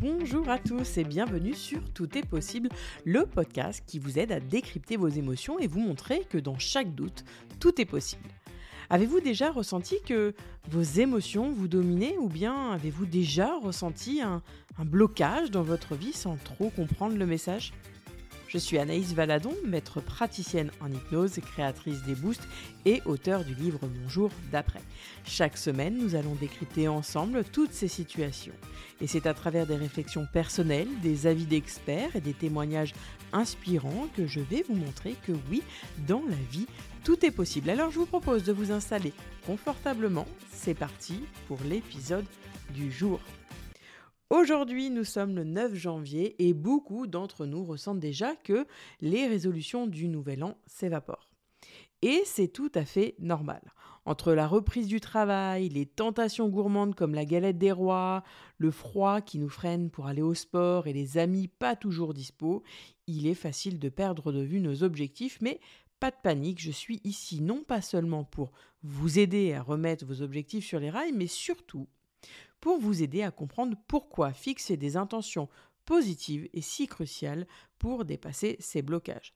bonjour à tous et bienvenue sur Tout est possible, le podcast qui vous aide à décrypter vos émotions et vous montrer que dans chaque doute, tout est possible. Avez-vous déjà ressenti que vos émotions vous dominaient ou bien avez-vous déjà ressenti un, un blocage dans votre vie sans trop comprendre le message? Je suis Anaïs Valadon, maître praticienne en hypnose, créatrice des boosts et auteur du livre Mon jour d'après. Chaque semaine, nous allons décrypter ensemble toutes ces situations. Et c'est à travers des réflexions personnelles, des avis d'experts et des témoignages inspirants que je vais vous montrer que oui, dans la vie, tout est possible. Alors je vous propose de vous installer confortablement. C'est parti pour l'épisode du jour. Aujourd'hui, nous sommes le 9 janvier et beaucoup d'entre nous ressentent déjà que les résolutions du nouvel an s'évaporent. Et c'est tout à fait normal. Entre la reprise du travail, les tentations gourmandes comme la galette des rois, le froid qui nous freine pour aller au sport et les amis pas toujours dispo, il est facile de perdre de vue nos objectifs, mais pas de panique, je suis ici non pas seulement pour vous aider à remettre vos objectifs sur les rails, mais surtout pour vous aider à comprendre pourquoi fixer des intentions positives est si crucial pour dépasser ces blocages.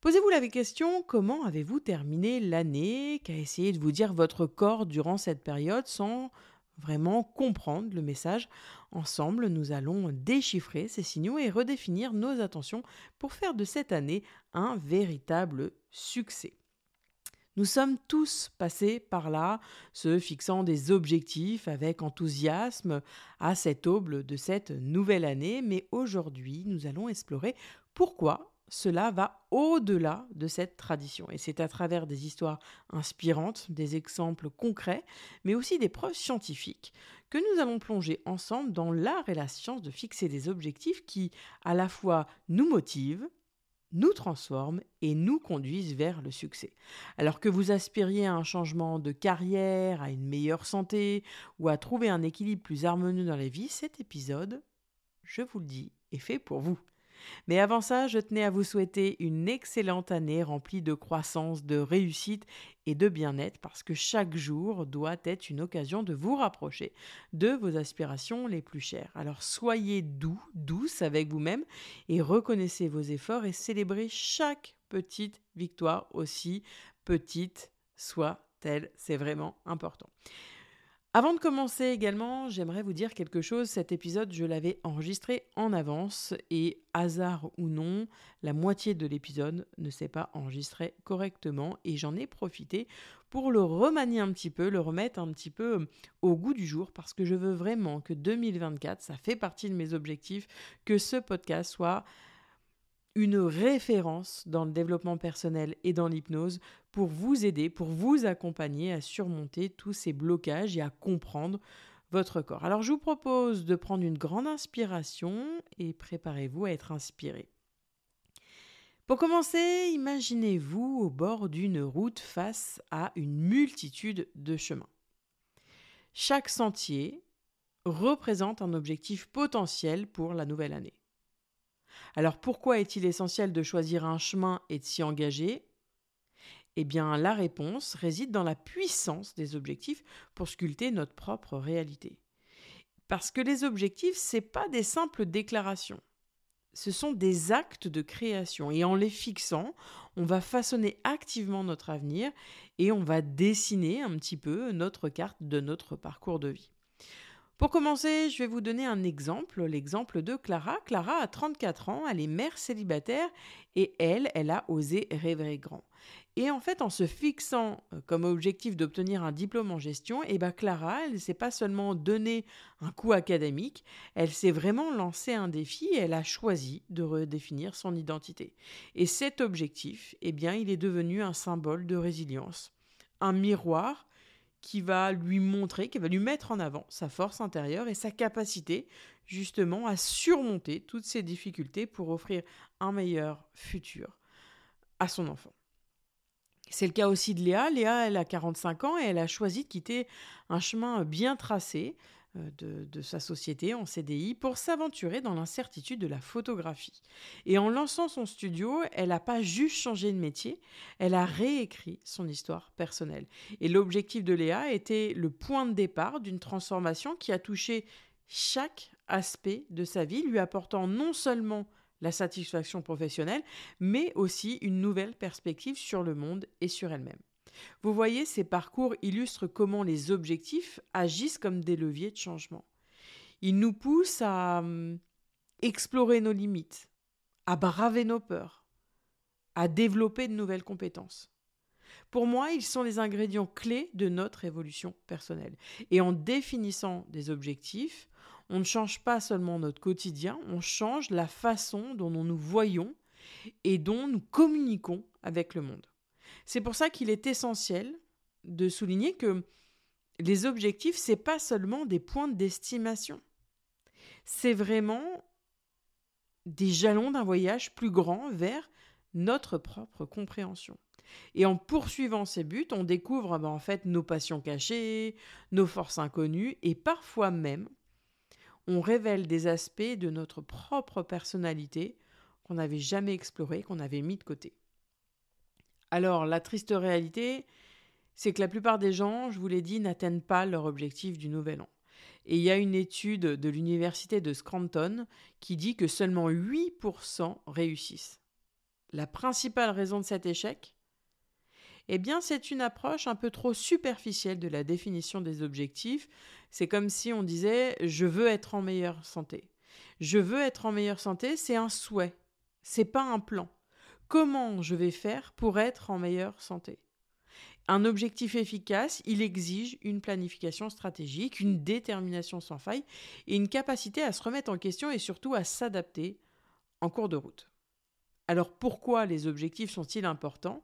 Posez-vous la question, comment avez-vous terminé l'année? Qu'a essayé de vous dire votre corps durant cette période sans vraiment comprendre le message? Ensemble, nous allons déchiffrer ces signaux et redéfinir nos attentions pour faire de cette année un véritable succès. Nous sommes tous passés par là, se fixant des objectifs avec enthousiasme à cette aube de cette nouvelle année, mais aujourd'hui nous allons explorer pourquoi cela va au-delà de cette tradition. Et c'est à travers des histoires inspirantes, des exemples concrets, mais aussi des preuves scientifiques, que nous allons plonger ensemble dans l'art et la science de fixer des objectifs qui, à la fois, nous motivent, nous transforment et nous conduisent vers le succès. Alors que vous aspiriez à un changement de carrière, à une meilleure santé ou à trouver un équilibre plus harmonieux dans la vie, cet épisode, je vous le dis, est fait pour vous. Mais avant ça, je tenais à vous souhaiter une excellente année remplie de croissance, de réussite et de bien-être parce que chaque jour doit être une occasion de vous rapprocher de vos aspirations les plus chères. Alors soyez doux, douce avec vous-même et reconnaissez vos efforts et célébrez chaque petite victoire aussi petite soit-elle. C'est vraiment important. Avant de commencer également, j'aimerais vous dire quelque chose. Cet épisode, je l'avais enregistré en avance et hasard ou non, la moitié de l'épisode ne s'est pas enregistré correctement et j'en ai profité pour le remanier un petit peu, le remettre un petit peu euh, au goût du jour parce que je veux vraiment que 2024, ça fait partie de mes objectifs, que ce podcast soit une référence dans le développement personnel et dans l'hypnose pour vous aider, pour vous accompagner à surmonter tous ces blocages et à comprendre votre corps. Alors je vous propose de prendre une grande inspiration et préparez-vous à être inspiré. Pour commencer, imaginez-vous au bord d'une route face à une multitude de chemins. Chaque sentier représente un objectif potentiel pour la nouvelle année. Alors pourquoi est-il essentiel de choisir un chemin et de s'y engager? Eh bien la réponse réside dans la puissance des objectifs pour sculpter notre propre réalité. Parce que les objectifs, ce pas des simples déclarations. Ce sont des actes de création et en les fixant, on va façonner activement notre avenir et on va dessiner un petit peu notre carte de notre parcours de vie. Pour commencer, je vais vous donner un exemple, l'exemple de Clara. Clara a 34 ans, elle est mère célibataire et elle, elle a osé rêver grand. Et en fait, en se fixant euh, comme objectif d'obtenir un diplôme en gestion, eh ben Clara, elle ne s'est pas seulement donné un coup académique, elle s'est vraiment lancé un défi et elle a choisi de redéfinir son identité. Et cet objectif, eh bien, il est devenu un symbole de résilience, un miroir qui va lui montrer, qui va lui mettre en avant sa force intérieure et sa capacité justement à surmonter toutes ces difficultés pour offrir un meilleur futur à son enfant. C'est le cas aussi de Léa. Léa, elle a 45 ans et elle a choisi de quitter un chemin bien tracé euh, de, sa société en CDI pour s'aventurer dans l'incertitude de la photographie. Et en lançant son studio, elle n'a pas juste changé de métier, elle a réécrit son histoire personnelle. Et l'objectif de Léa était le point de départ d'une transformation qui a touché chaque aspect de sa vie, lui apportant non seulement la satisfaction professionnelle, mais aussi une nouvelle perspective sur le monde et sur elle-même. Vous voyez, ces parcours illustrent comment les objectifs agissent comme des leviers de changement. Ils nous poussent à hum, explorer nos limites, à braver nos peurs, à développer de nouvelles compétences. Pour moi, ils sont les ingrédients clés de notre évolution personnelle. Et en définissant des objectifs, on ne change pas seulement notre quotidien, on change la façon dont nous nous voyons et dont nous communiquons avec le monde. C'est pour ça qu'il est essentiel de souligner que les objectifs, ce n'est pas seulement des points d'estimation. C'est vraiment des jalons d'un voyage plus grand vers notre propre compréhension. Et en poursuivant ces buts, on découvre ben, en fait nos passions cachées, nos forces inconnues, et parfois même, on révèle des aspects de notre propre personnalité qu'on n'avait jamais exploré, qu'on avait mis de côté. Alors, la triste réalité, c'est que la plupart des gens, je vous l'ai dit, n'atteignent pas leur objectif du nouvel an. Et il y a une étude de l'université de Scranton qui dit que seulement 8% réussissent. La principale raison de cet échec? Eh bien, c'est une approche un peu trop superficielle de la définition des objectifs. C'est comme si on disait je veux être en meilleure santé. Je veux être en meilleure santé, c'est un souhait, c'est pas un plan comment je vais faire pour être en meilleure santé. Un objectif efficace, il exige une planification stratégique, une détermination sans faille et une capacité à se remettre en question et surtout à s'adapter en cours de route. Alors pourquoi les objectifs sont-ils importants?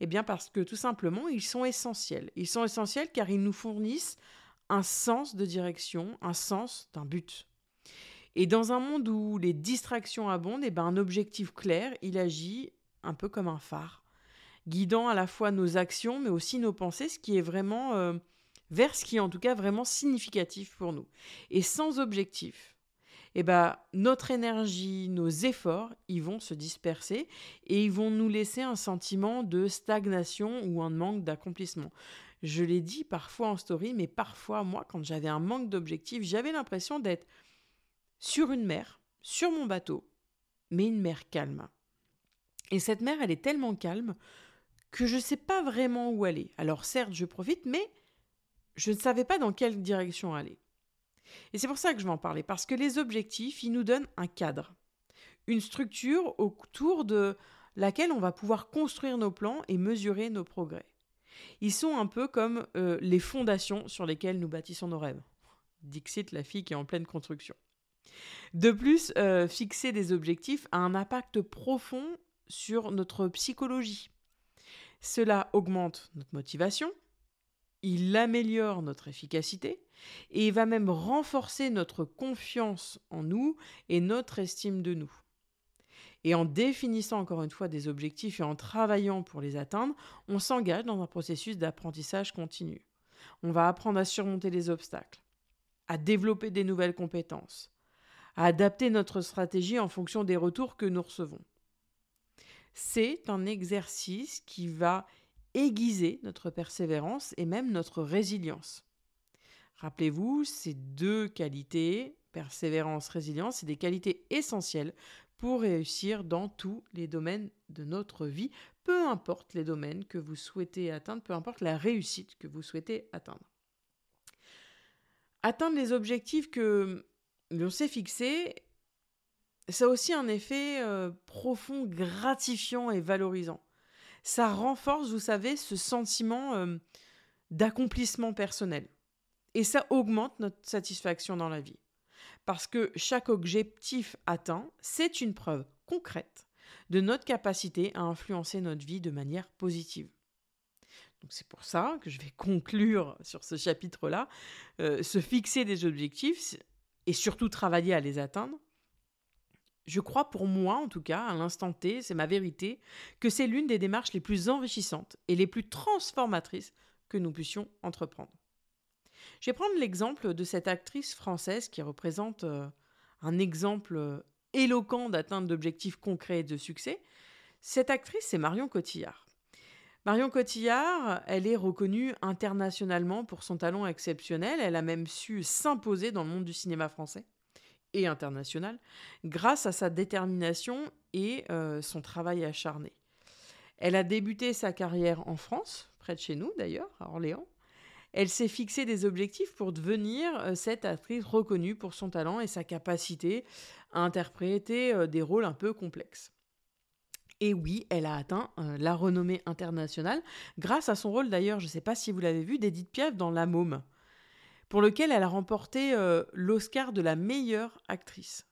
Eh bien parce que tout simplement, ils sont essentiels. Ils sont essentiels car ils nous fournissent un sens de direction, un sens d'un but. Et dans un monde où les distractions abondent, et eh ben un objectif clair, il agit un peu comme un phare, guidant à la fois nos actions, mais aussi nos pensées, ce qui est vraiment euh, vers ce qui est en tout cas vraiment significatif pour nous. Et sans objectif, eh ben, notre énergie, nos efforts, ils vont se disperser et ils vont nous laisser un sentiment de stagnation ou un manque d'accomplissement. Je l'ai dit parfois en story, mais parfois, moi, quand j'avais un manque d'objectif, j'avais l'impression d'être sur une mer, sur mon bateau, mais une mer calme. Et cette mer, elle est tellement calme que je ne sais pas vraiment où aller. Alors certes, je profite, mais je ne savais pas dans quelle direction aller. Et c'est pour ça que je vais en parler, parce que les objectifs, ils nous donnent un cadre, une structure autour de laquelle on va pouvoir construire nos plans et mesurer nos progrès. Ils sont un peu comme euh, les fondations sur lesquelles nous bâtissons nos rêves. Dixit, la fille qui est en pleine construction. De plus, euh, fixer des objectifs a un impact profond sur notre psychologie. Cela augmente notre motivation, il améliore notre efficacité et va même renforcer notre confiance en nous et notre estime de nous. Et en définissant encore une fois des objectifs et en travaillant pour les atteindre, on s'engage dans un processus d'apprentissage continu. On va apprendre à surmonter les obstacles, à développer des nouvelles compétences, à adapter notre stratégie en fonction des retours que nous recevons. C'est un exercice qui va aiguiser notre persévérance et même notre résilience. Rappelez-vous, ces deux qualités, persévérance, résilience, c'est des qualités essentielles pour réussir dans tous les domaines de notre vie, peu importe les domaines que vous souhaitez atteindre, peu importe la réussite que vous souhaitez atteindre. Atteindre les objectifs que l'on s'est fixés, ça a aussi un effet euh, profond, gratifiant et valorisant. Ça renforce, vous savez, ce sentiment euh, d'accomplissement personnel. Et ça augmente notre satisfaction dans la vie. Parce que chaque objectif atteint, c'est une preuve concrète de notre capacité à influencer notre vie de manière positive. Donc c'est pour ça que je vais conclure sur ce chapitre-là, euh, se fixer des objectifs et surtout travailler à les atteindre, je crois pour moi, en tout cas, à l'instant T, c'est ma vérité, que c'est l'une des démarches les plus enrichissantes et les plus transformatrices que nous puissions entreprendre. Je vais prendre l'exemple de cette actrice française qui représente euh, un exemple euh, éloquent d'atteinte d'objectifs concrets et de succès. Cette actrice, c'est Marion Cotillard. Marion Cotillard, elle est reconnue internationalement pour son talent exceptionnel, elle a même su s'imposer dans le monde du cinéma français. et internationale grâce à sa détermination et euh, son travail acharné. Elle a débuté sa carrière en France, près de chez nous d'ailleurs, à Orléans. Elle s'est fixé des objectifs pour devenir euh, cette actrice reconnue pour son talent et sa capacité à interpréter euh, des rôles un peu complexes. Et oui, elle a atteint la renommée internationale grâce à son rôle d'ailleurs, je ne sais pas si vous l'avez vu, d'Edith Piaf dans La Môme pour lequel elle a remporté euh, l'Oscar de la meilleure actrice.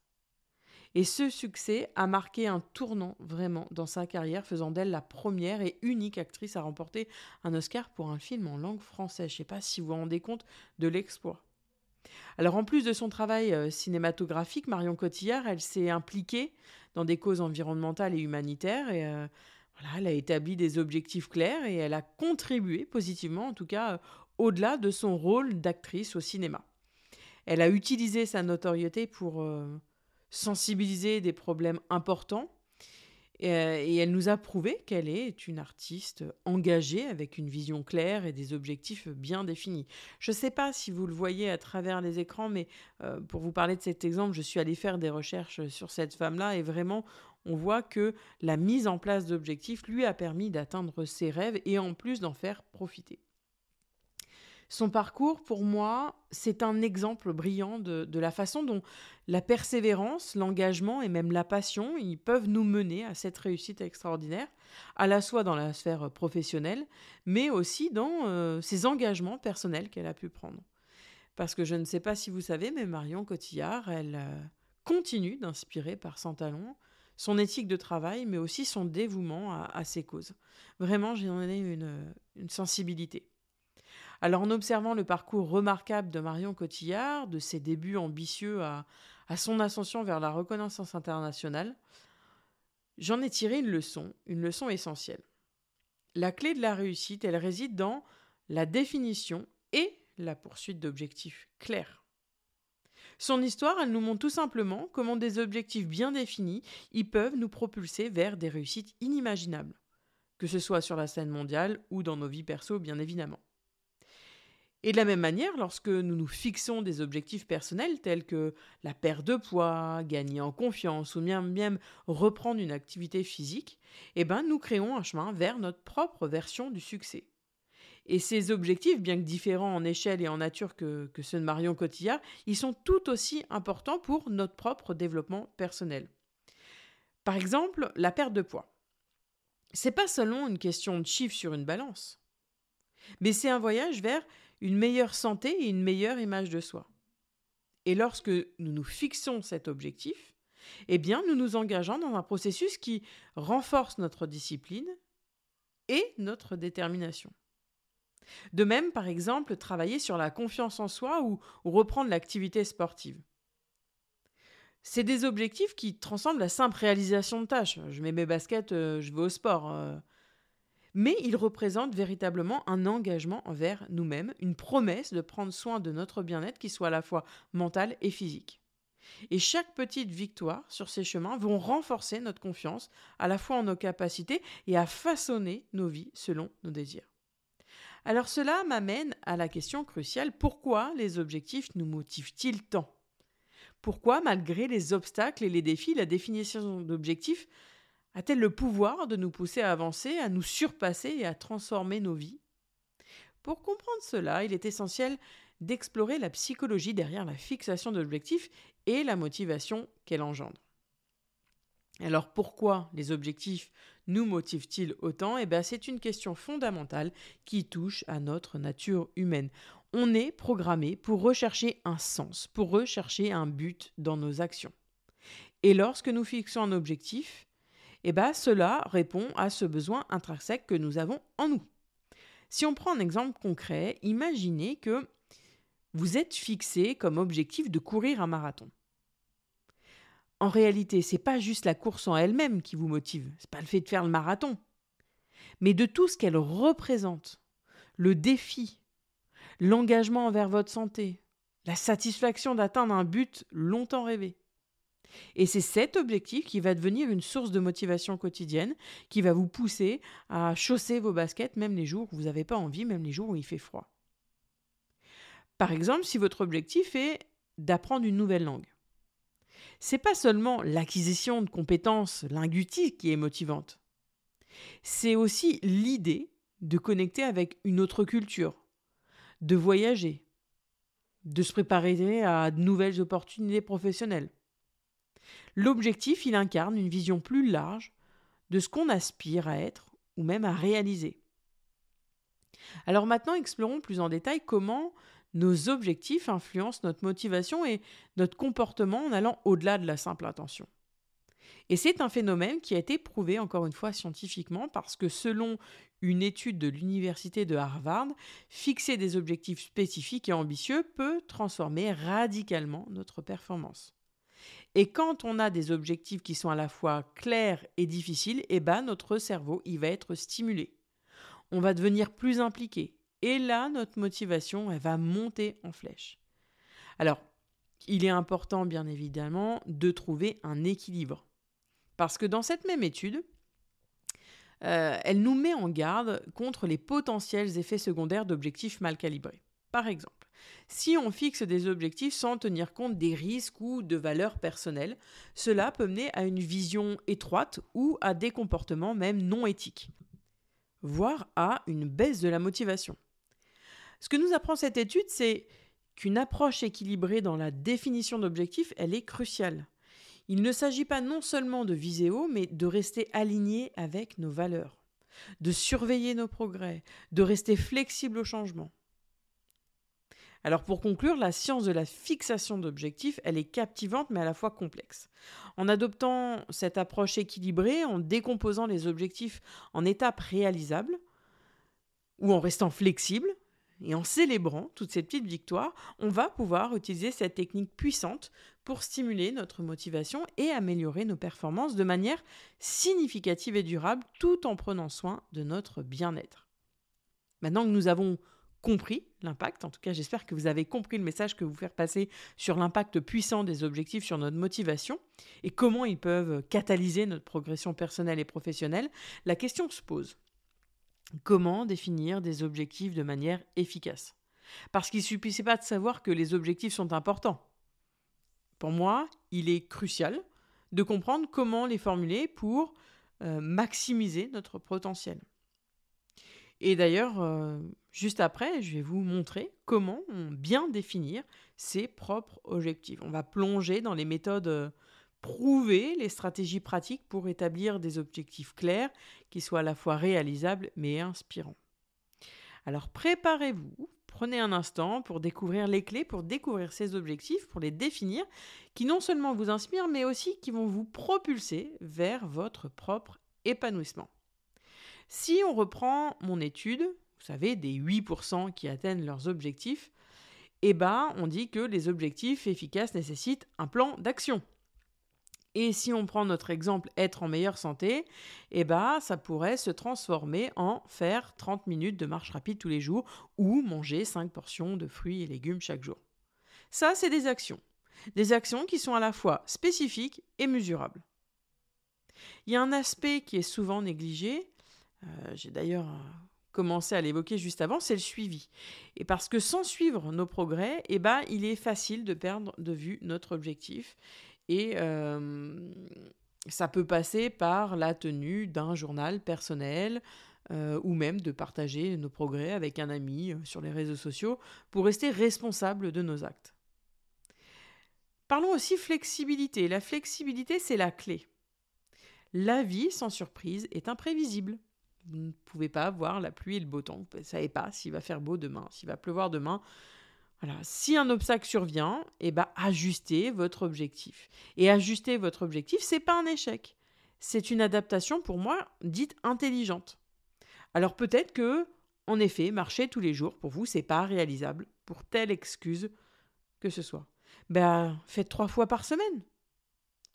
Et ce succès a marqué un tournant vraiment dans sa carrière, faisant d'elle la première et unique actrice à remporter un Oscar pour un film en langue française. Je ne sais pas si vous vous rendez compte de l'exploit. Alors en plus de son travail euh, cinématographique, Marion Cotillard, elle s'est impliquée dans des causes environnementales et humanitaires et euh, voilà, elle a établi des objectifs clairs et elle a contribué positivement en tout cas au-delà de son rôle d'actrice au cinéma. Elle a utilisé sa notoriété pour euh, sensibiliser des problèmes importants euh, et, elle nous a prouvé qu'elle est une artiste engagée avec une vision claire et des objectifs bien définis. Je ne sais pas si vous le voyez à travers les écrans, mais euh, pour vous parler de cet exemple, je suis allée faire des recherches sur cette femme-là et vraiment on voit que la mise en place d'objectifs lui a permis d'atteindre ses rêves et en plus d'en faire profiter. Son parcours, pour moi, c'est un exemple brillant de, la façon dont la persévérance, l'engagement et même la passion, ils peuvent nous mener à cette réussite extraordinaire, à la fois dans la sphère professionnelle, mais aussi dans euh, ses engagements personnels qu'elle a pu prendre. Parce que je ne sais pas si vous savez, mais Marion Cotillard, elle euh, continue d'inspirer par son talent, son éthique de travail, mais aussi son dévouement à, ses causes. Vraiment, j'en ai une, une sensibilité. Alors en observant le parcours remarquable de Marion Cotillard, de ses débuts ambitieux à, son ascension vers la reconnaissance internationale, j'en ai tiré une leçon, une leçon essentielle. La clé de la réussite, elle réside dans la définition et la poursuite d'objectifs clairs. Son histoire, elle nous montre tout simplement comment des objectifs bien définis, ils peuvent nous propulser vers des réussites inimaginables, que ce soit sur la scène mondiale ou dans nos vies perso, bien évidemment. Et de la même manière, lorsque nous nous fixons des objectifs personnels tels que la perte de poids, gagner en confiance ou même, reprendre une activité physique, eh ben, nous créons un chemin vers notre propre version du succès. Et ces objectifs, bien que différents en échelle et en nature que, que ceux de Marion Cotillard, ils sont tout aussi importants pour notre propre développement personnel. Par exemple, la perte de poids. C'est pas seulement une question de chiffres sur une balance, mais c'est un voyage vers une meilleure santé et une meilleure image de soi. Et lorsque nous nous fixons cet objectif, eh bien, nous nous engageons dans un processus qui renforce notre discipline et notre détermination. De même, par exemple, travailler sur la confiance en soi ou, reprendre l'activité sportive. C'est des objectifs qui transcendent la simple réalisation de tâches. Je mets mes baskets, euh, je vais au sport. Euh, mais il représente véritablement un engagement envers nous-mêmes, une promesse de prendre soin de notre bien-être qui soit à la fois mental et physique. Et chaque petite victoire sur ces chemins vont renforcer notre confiance à la fois en nos capacités et à façonner nos vies selon nos désirs. Alors cela m'amène à la question cruciale, pourquoi les objectifs nous motivent-ils tant? Pourquoi, malgré les obstacles et les défis, la définition d'objectifs a-t-elle le pouvoir de nous pousser à avancer, à nous surpasser et à transformer nos vies? Pour comprendre cela, il est essentiel d'explorer la psychologie derrière la fixation d'objectifs et la motivation qu'elle engendre. Alors pourquoi les objectifs nous motivent-ils autant? Eh bien c'est une question fondamentale qui touche à notre nature humaine. On est programmé pour rechercher un sens, pour rechercher un but dans nos actions. Et lorsque nous fixons un objectif, eh bien, cela répond à ce besoin intrinsèque que nous avons en nous. Si on prend un exemple concret, imaginez que vous êtes fixé comme objectif de courir un marathon. En réalité, c'est pas juste la course en elle-même qui vous motive, c'est pas le fait de faire le marathon, mais de tout ce qu'elle représente, le défi, l'engagement envers votre santé, la satisfaction d'atteindre un but longtemps rêvé. Et c'est cet objectif qui va devenir une source de motivation quotidienne, qui va vous pousser à chausser vos baskets même les jours où vous n'avez pas envie, même les jours où il fait froid. Par exemple, si votre objectif est d'apprendre une nouvelle langue, c'est pas seulement l'acquisition de compétences linguistiques qui est motivante. C'est aussi l'idée de connecter avec une autre culture, de voyager, de se préparer à de nouvelles opportunités professionnelles. L'objectif, il incarne une vision plus large de ce qu'on aspire à être ou même à réaliser. Alors maintenant, explorons plus en détail comment nos objectifs influencent notre motivation et notre comportement en allant au-delà de la simple intention. Et c'est un phénomène qui a été prouvé encore une fois scientifiquement parce que selon une étude de l'université de Harvard, fixer des objectifs spécifiques et ambitieux peut transformer radicalement notre performance. Et quand on a des objectifs qui sont à la fois clairs et difficiles, eh ben notre cerveau va être stimulé. On va devenir plus impliqué. Et là, notre motivation, va monter en flèche. Alors, il est important, bien évidemment, de trouver un équilibre. Parce que dans cette même étude, euh, elle nous met en garde contre les potentiels effets secondaires d'objectifs mal calibrés. Par exemple, si on fixe des objectifs sans tenir compte des risques ou de valeurs personnelles, cela peut mener à une vision étroite ou à des comportements même non éthiques, voire à une baisse de la motivation. Ce que nous apprend cette étude, c'est qu'une approche équilibrée dans la définition d'objectifs, elle est cruciale. Il ne s'agit pas non seulement de viser haut, mais de rester aligné avec nos valeurs, de surveiller nos progrès, de rester flexible au changement. Alors pour conclure, la science de la fixation d'objectifs, elle est captivante mais à la fois complexe. En adoptant cette approche équilibrée, en décomposant les objectifs en étapes réalisables, ou en restant flexible, et en célébrant toutes ces petites victoires, on va pouvoir utiliser cette technique puissante pour stimuler notre motivation et améliorer nos performances de manière significative et durable tout en prenant soin de notre bien-être. Maintenant que nous avons compris l'impact, en tout cas j'espère que vous avez compris le message que vous faire passer sur l'impact puissant des objectifs sur notre motivation et comment ils peuvent catalyser notre progression personnelle et professionnelle, la question se pose. Comment définir des objectifs de manière efficace? Parce qu'il ne suffisait pas de savoir que les objectifs sont importants. Pour moi, il est crucial de comprendre comment les formuler pour euh, maximiser notre potentiel. Et d'ailleurs, euh, juste après, je vais vous montrer comment bien définir ses propres objectifs. On va plonger dans les méthodes euh, prouver les stratégies pratiques pour établir des objectifs clairs qui soient à la fois réalisables mais inspirants. Alors préparez-vous, prenez un instant pour découvrir les clés, pour découvrir ces objectifs, pour les définir, qui non seulement vous inspirent mais aussi qui vont vous propulser vers votre propre épanouissement. Si on reprend mon étude, vous savez, des 8% qui atteignent leurs objectifs, eh ben, on dit que les objectifs efficaces nécessitent un plan d'action. Et si on prend notre exemple être en meilleure santé, eh ben, ça pourrait se transformer en faire 30 minutes de marche rapide tous les jours ou manger 5 portions de fruits et légumes chaque jour. Ça, c'est des actions. Des actions qui sont à la fois spécifiques et mesurables. Il y a un aspect qui est souvent négligé, j'ai d'ailleurs euh, commencé à l'évoquer juste avant, c'est le suivi. Et parce que sans suivre nos progrès, eh ben, il est facile de perdre de vue notre objectif et ça peut passer par la tenue d'un journal personnel ou même de partager nos progrès avec un ami sur les réseaux sociaux pour rester responsable de nos actes. Parlons aussi flexibilité. La flexibilité, c'est la clé. La vie, sans surprise, est imprévisible. Vous ne pouvez pas voir la pluie et le beau temps. Vous ne savez pas s'il va faire beau demain, s'il va pleuvoir demain. Si un obstacle survient, eh ben, ajustez votre objectif. Et ajuster votre objectif, c'est pas un échec. C'est une adaptation pour moi dite intelligente. Alors peut-être que, en effet, marcher tous les jours pour vous, c'est pas réalisable pour telle excuse que ce soit. Ben, faites trois fois par semaine.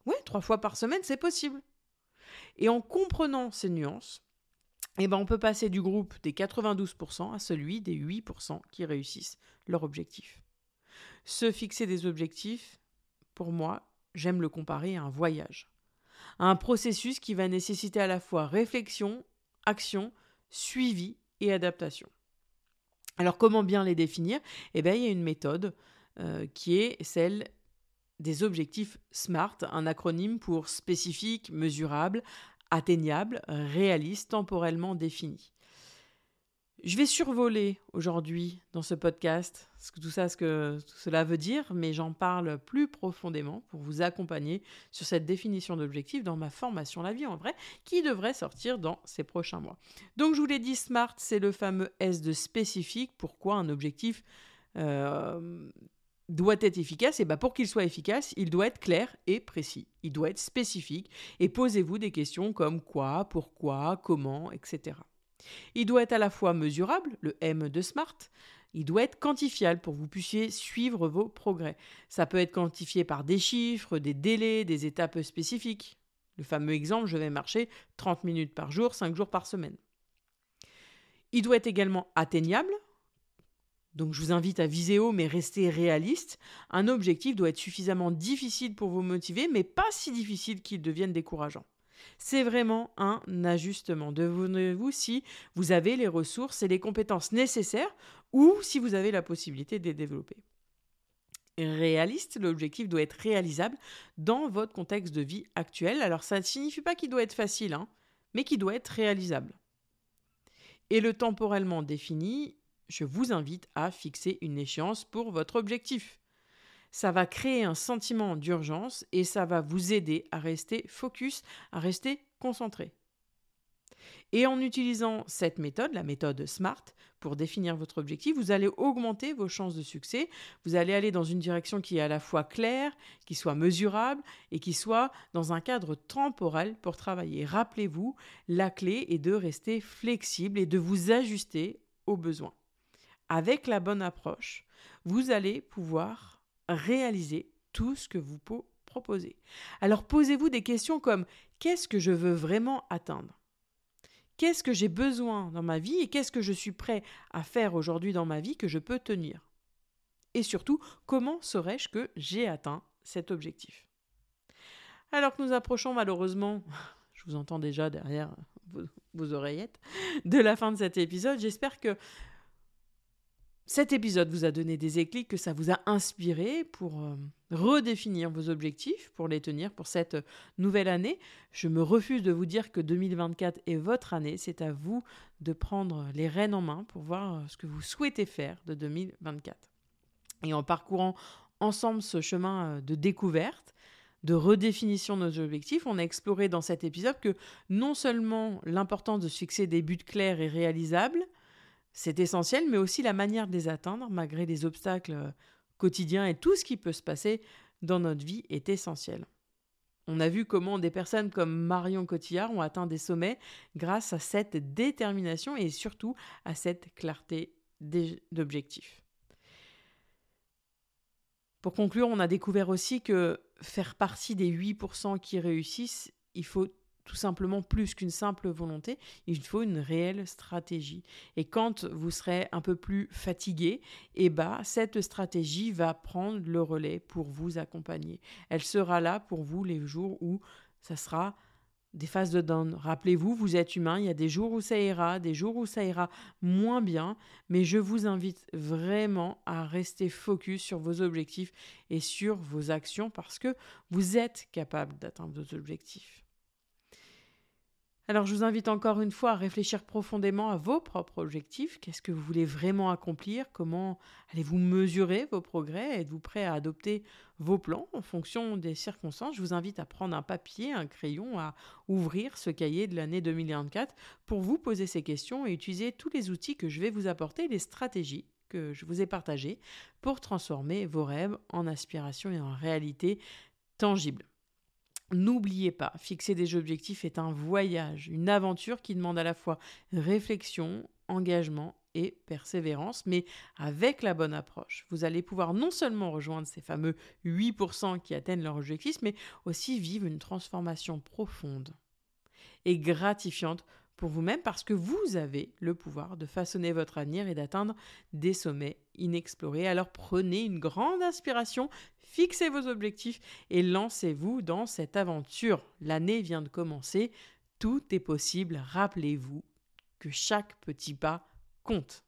Oui, trois fois par semaine, c'est possible. Et en comprenant ces nuances, eh ben on peut passer du groupe des 92% à celui des 8% qui réussissent leur objectif. Se fixer des objectifs, pour moi, j'aime le comparer à un voyage. À un processus qui va nécessiter à la fois réflexion, action, suivi et adaptation. Alors comment bien les définir? Eh bien il y a une méthode euh, qui est celle des objectifs SMART, un acronyme pour spécifique, mesurable, atteignable, réaliste, temporellement défini. Je vais survoler aujourd'hui dans ce podcast tout ça, ce que cela veut dire, mais j'en parle plus profondément pour vous accompagner sur cette définition d'objectif dans ma formation La vie en vrai, qui devrait sortir dans ces prochains mois. Donc je vous l'ai dit, SMART, c'est le fameux S de spécifique. Pourquoi un objectif euh, doit être efficace, et bien pour qu'il soit efficace, il doit être clair et précis. Il doit être spécifique. Et posez-vous des questions comme quoi, pourquoi, comment, etc. Il doit être à la fois mesurable, le M de SMART, il doit être quantifiable pour que vous puissiez suivre vos progrès. Ça peut être quantifié par des chiffres, des délais, des étapes spécifiques. Le fameux exemple, je vais marcher 30 minutes par jour, 5 jours par semaine. Il doit être également atteignable, donc je vous invite à viser haut mais rester réaliste. Un objectif doit être suffisamment difficile pour vous motiver, mais pas si difficile qu'il devienne décourageant. C'est vraiment un ajustement. Devenez-vous si vous avez les ressources et les compétences nécessaires ou si vous avez la possibilité de les développer. Réaliste, l'objectif doit être réalisable dans votre contexte de vie actuel. Alors ça ne signifie pas qu'il doit être facile, hein, mais qu'il doit être réalisable. Et le temporellement défini, je vous invite à fixer une échéance pour votre objectif. Ça va créer un sentiment d'urgence et ça va vous aider à rester focus, à rester concentré. Et en utilisant cette méthode, la méthode SMART, pour définir votre objectif, vous allez augmenter vos chances de succès. Vous allez aller dans une direction qui est à la fois claire, qui soit mesurable et qui soit dans un cadre temporel pour travailler. Rappelez-vous, la clé est de rester flexible et de vous ajuster aux besoins avec la bonne approche, vous allez pouvoir réaliser tout ce que vous proposez. Alors posez-vous des questions comme qu'est-ce que je veux vraiment atteindre? Qu'est-ce que j'ai besoin dans ma vie et qu'est-ce que je suis prêt à faire aujourd'hui dans ma vie que je peux tenir? Et surtout, comment saurais-je que j'ai atteint cet objectif? Alors que nous approchons malheureusement, je vous entends déjà derrière vos, vos oreillettes, de la fin de cet épisode, j'espère que cet épisode vous a donné des éclics, que ça vous a inspiré pour euh, redéfinir vos objectifs, pour les tenir pour cette euh, nouvelle année. Je me refuse de vous dire que 2024 est votre année. C'est à vous de prendre les rênes en main pour voir euh, ce que vous souhaitez faire de 2024. Et en parcourant ensemble ce chemin de découverte, de redéfinition de nos objectifs, on a exploré dans cet épisode que non seulement l'importance de fixer des buts clairs et réalisables, c'est essentiel, mais aussi la manière de les atteindre, malgré les obstacles euh, quotidiens et tout ce qui peut se passer dans notre vie est essentiel. On a vu comment des personnes comme Marion Cotillard ont atteint des sommets grâce à cette détermination et surtout à cette clarté d'objectifs. Pour conclure, on a découvert aussi que faire partie des 8% qui réussissent, il faut tout simplement plus qu'une simple volonté, il faut une réelle stratégie. Et quand vous serez un peu plus fatigué, eh ben, cette stratégie va prendre le relais pour vous accompagner. Elle sera là pour vous les jours où ça sera des phases de down. Rappelez-vous, vous êtes humain, il y a des jours où ça ira, des jours où ça ira moins bien, mais je vous invite vraiment à rester focus sur vos objectifs et sur vos actions parce que vous êtes capable d'atteindre vos objectifs. Alors je vous invite encore une fois à réfléchir profondément à vos propres objectifs. Qu'est-ce que vous voulez vraiment accomplir? Comment allez-vous mesurer vos progrès? Êtes-vous prêt à adopter vos plans en fonction des circonstances? Je vous invite à prendre un papier, un crayon, à ouvrir ce cahier de l'année 2024 pour vous poser ces questions et utiliser tous les outils que je vais vous apporter, les stratégies que je vous ai partagées pour transformer vos rêves en aspirations et en réalité tangible. N'oubliez pas, fixer des objectifs est un voyage, une aventure qui demande à la fois réflexion, engagement et persévérance, mais avec la bonne approche, vous allez pouvoir non seulement rejoindre ces fameux 8% qui atteignent leur objectif, mais aussi vivre une transformation profonde et gratifiante pour vous-même parce que vous avez le pouvoir de façonner votre avenir et d'atteindre des sommets inexplorés. Alors prenez une grande inspiration, fixez vos objectifs et lancez-vous dans cette aventure. L'année vient de commencer, tout est possible, rappelez-vous que chaque petit pas compte.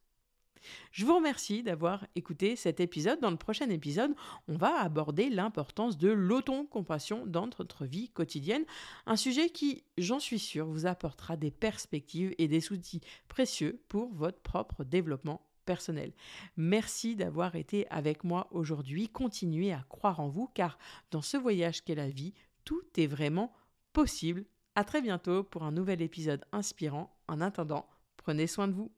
Je vous remercie d'avoir écouté cet épisode. Dans le prochain épisode, on va aborder l'importance de l'autocompassion dans notre vie quotidienne, un sujet qui, j'en suis sûr, vous apportera des perspectives et des outils précieux pour votre propre développement personnel. Merci d'avoir été avec moi aujourd'hui. Continuez à croire en vous car dans ce voyage qu'est la vie, tout est vraiment possible. À très bientôt pour un nouvel épisode inspirant. En attendant, prenez soin de vous.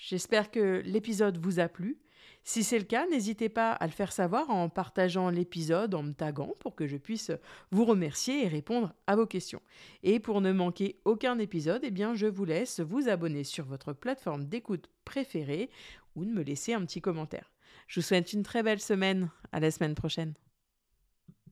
J'espère que l'épisode vous a plu. Si c'est le cas, n'hésitez pas à le faire savoir en partageant l'épisode, en me taguant pour que je puisse vous remercier et répondre à vos questions. Et pour ne manquer aucun épisode, eh bien, je vous laisse vous abonner sur votre plateforme d'écoute préférée ou de me laisser un petit commentaire. Je vous souhaite une très belle semaine. À la semaine prochaine.